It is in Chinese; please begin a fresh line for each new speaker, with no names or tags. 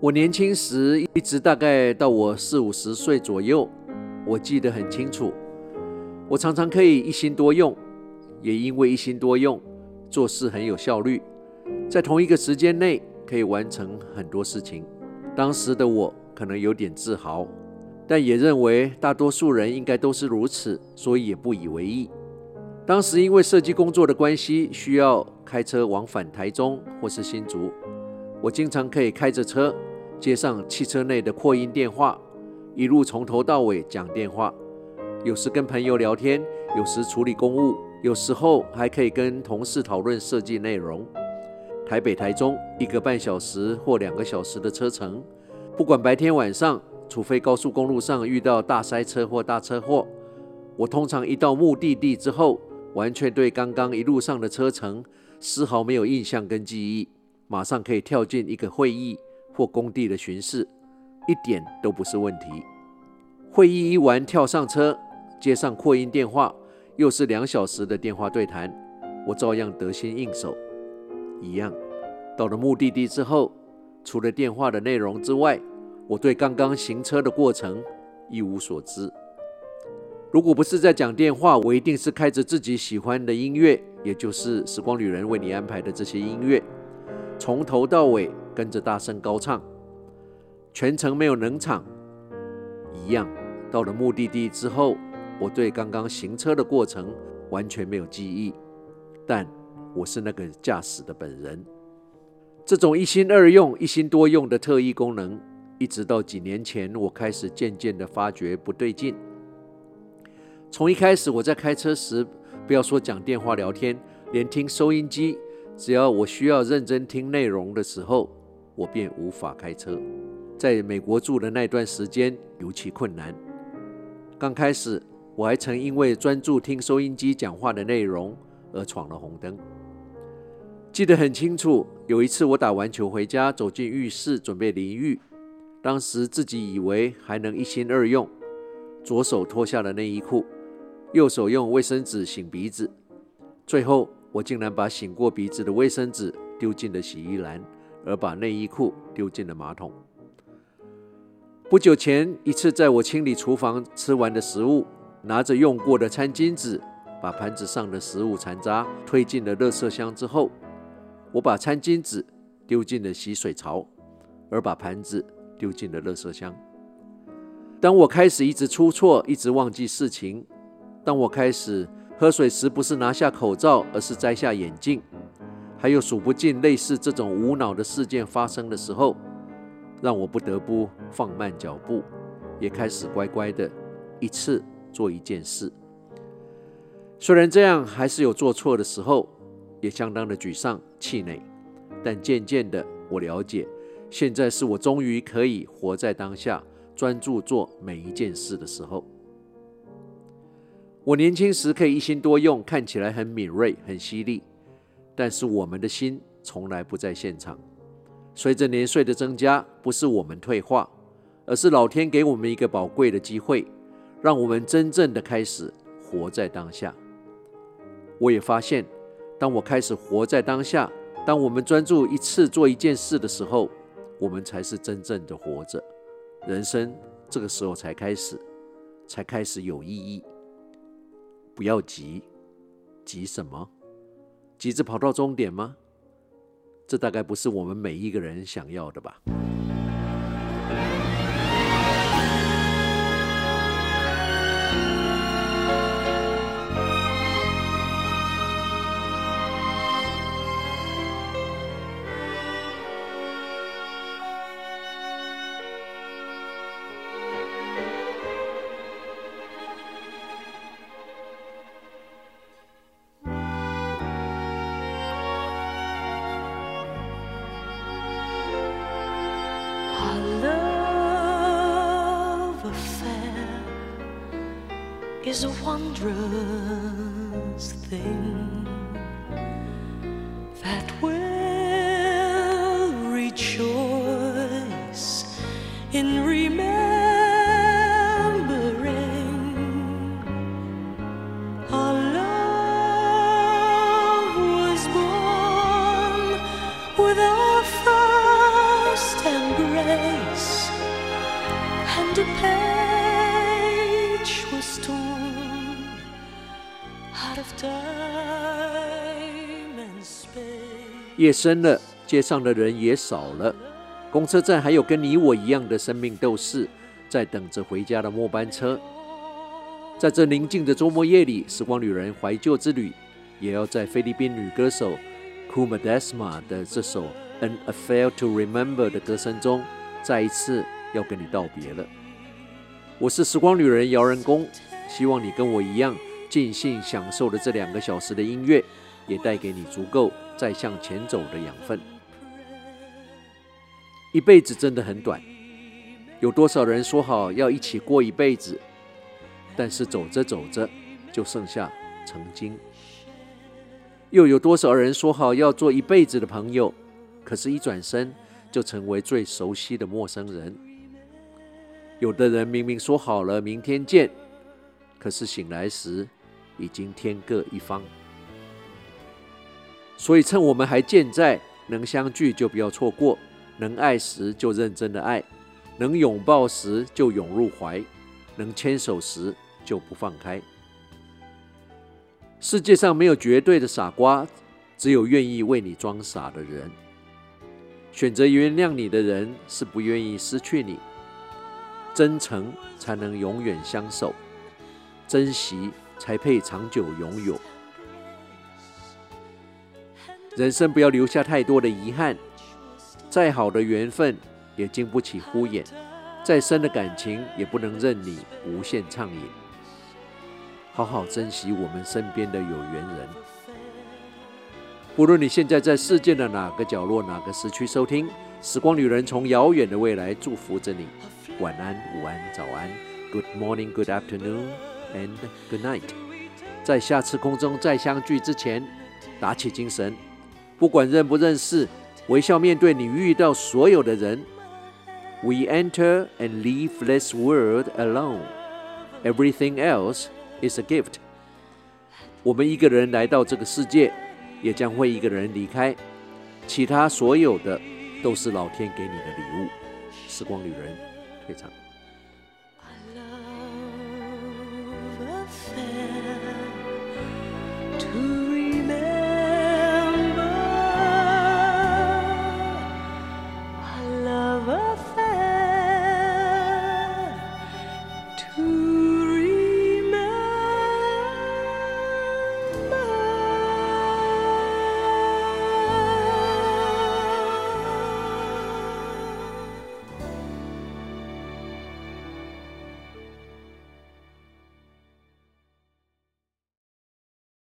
我年轻时，一直大概到我四五十岁左右，我记得很清楚。我常常可以一心多用，也因为一心多用，做事很有效率，在同一个时间内可以完成很多事情。当时的我可能有点自豪，但也认为大多数人应该都是如此，所以也不以为意。当时因为设计工作的关系，需要开车往返台中或是新竹，我经常可以开着车。接上汽车内的扩音电话，一路从头到尾讲电话。有时跟朋友聊天，有时处理公务，有时候还可以跟同事讨论设计内容。台北、台中一个半小时或两个小时的车程，不管白天晚上，除非高速公路上遇到大塞车或大车祸，我通常一到目的地之后，完全对刚刚一路上的车程丝毫没有印象跟记忆，马上可以跳进一个会议。或工地的巡视，一点都不是问题。会议一完，跳上车，接上扩音电话，又是两小时的电话对谈，我照样得心应手。一样，到了目的地之后，除了电话的内容之外，我对刚刚行车的过程一无所知。如果不是在讲电话，我一定是开着自己喜欢的音乐，也就是时光旅人为你安排的这些音乐，从头到尾。跟着大声高唱，全程没有冷场。一样，到了目的地之后，我对刚刚行车的过程完全没有记忆，但我是那个驾驶的本人。这种一心二用、一心多用的特异功能，一直到几年前，我开始渐渐的发觉不对劲。从一开始我在开车时，不要说讲电话聊天，连听收音机，只要我需要认真听内容的时候，我便无法开车，在美国住的那段时间尤其困难。刚开始，我还曾因为专注听收音机讲话的内容而闯了红灯。记得很清楚，有一次我打完球回家，走进浴室准备淋浴，当时自己以为还能一心二用，左手脱下了内衣裤，右手用卫生纸擤鼻子，最后我竟然把擤过鼻子的卫生纸丢进了洗衣篮。而把内衣裤丢进了马桶。不久前一次，在我清理厨房吃完的食物，拿着用过的餐巾纸，把盘子上的食物残渣推进了垃圾箱之后，我把餐巾纸丢进了洗水槽，而把盘子丢进了垃圾箱。当我开始一直出错，一直忘记事情；当我开始喝水时不是拿下口罩，而是摘下眼镜。还有数不尽类似这种无脑的事件发生的时候，让我不得不放慢脚步，也开始乖乖的一次做一件事。虽然这样还是有做错的时候，也相当的沮丧气馁，但渐渐的我了解，现在是我终于可以活在当下，专注做每一件事的时候。我年轻时可以一心多用，看起来很敏锐、很犀利。但是我们的心从来不在现场。随着年岁的增加，不是我们退化，而是老天给我们一个宝贵的机会，让我们真正的开始活在当下。我也发现，当我开始活在当下，当我们专注一次做一件事的时候，我们才是真正的活着。人生这个时候才开始，才开始有意义。不要急，急什么？急着跑到终点吗？这大概不是我们每一个人想要的吧。
Is a wondrous thing
夜深了，街上的人也少了，公车站还有跟你我一样的生命斗士，在等着回家的末班车。在这宁静的周末夜里，时光旅人怀旧之旅，也要在菲律宾女歌手 Kuma Desma 的这首《An Affair to Remember》的歌声中，再一次要跟你道别了。我是时光旅人姚仁公，希望你跟我一样尽兴享受了这两个小时的音乐，也带给你足够再向前走的养分。一辈子真的很短，有多少人说好要一起过一辈子？但是走着走着，就剩下曾经。又有多少人说好要做一辈子的朋友，可是，一转身就成为最熟悉的陌生人。有的人明明说好了明天见，可是醒来时已经天各一方。所以，趁我们还健在，能相聚就不要错过，能爱时就认真的爱，能拥抱时就拥入怀，能牵手时。就不放开。世界上没有绝对的傻瓜，只有愿意为你装傻的人。选择原谅你的人，是不愿意失去你。真诚才能永远相守，珍惜才配长久拥有。人生不要留下太多的遗憾，再好的缘分也经不起敷衍，再深的感情也不能任你无限畅饮。好好珍惜我们身边的有缘人。不论你现在在世界的哪个角落、哪个时区收听，《时光旅人》从遥远的未来祝福着你。晚安、午安、早安，Good morning, Good afternoon, and Good night。在下次空中再相聚之前，打起精神，不管认不认识，微笑面对你遇到所有的人。We enter and leave this world alone. Everything else. is a gift。我们一个人来到这个世界，也将会一个人离开。其他所有的都是老天给你的礼物。时光旅人退场。Ooh.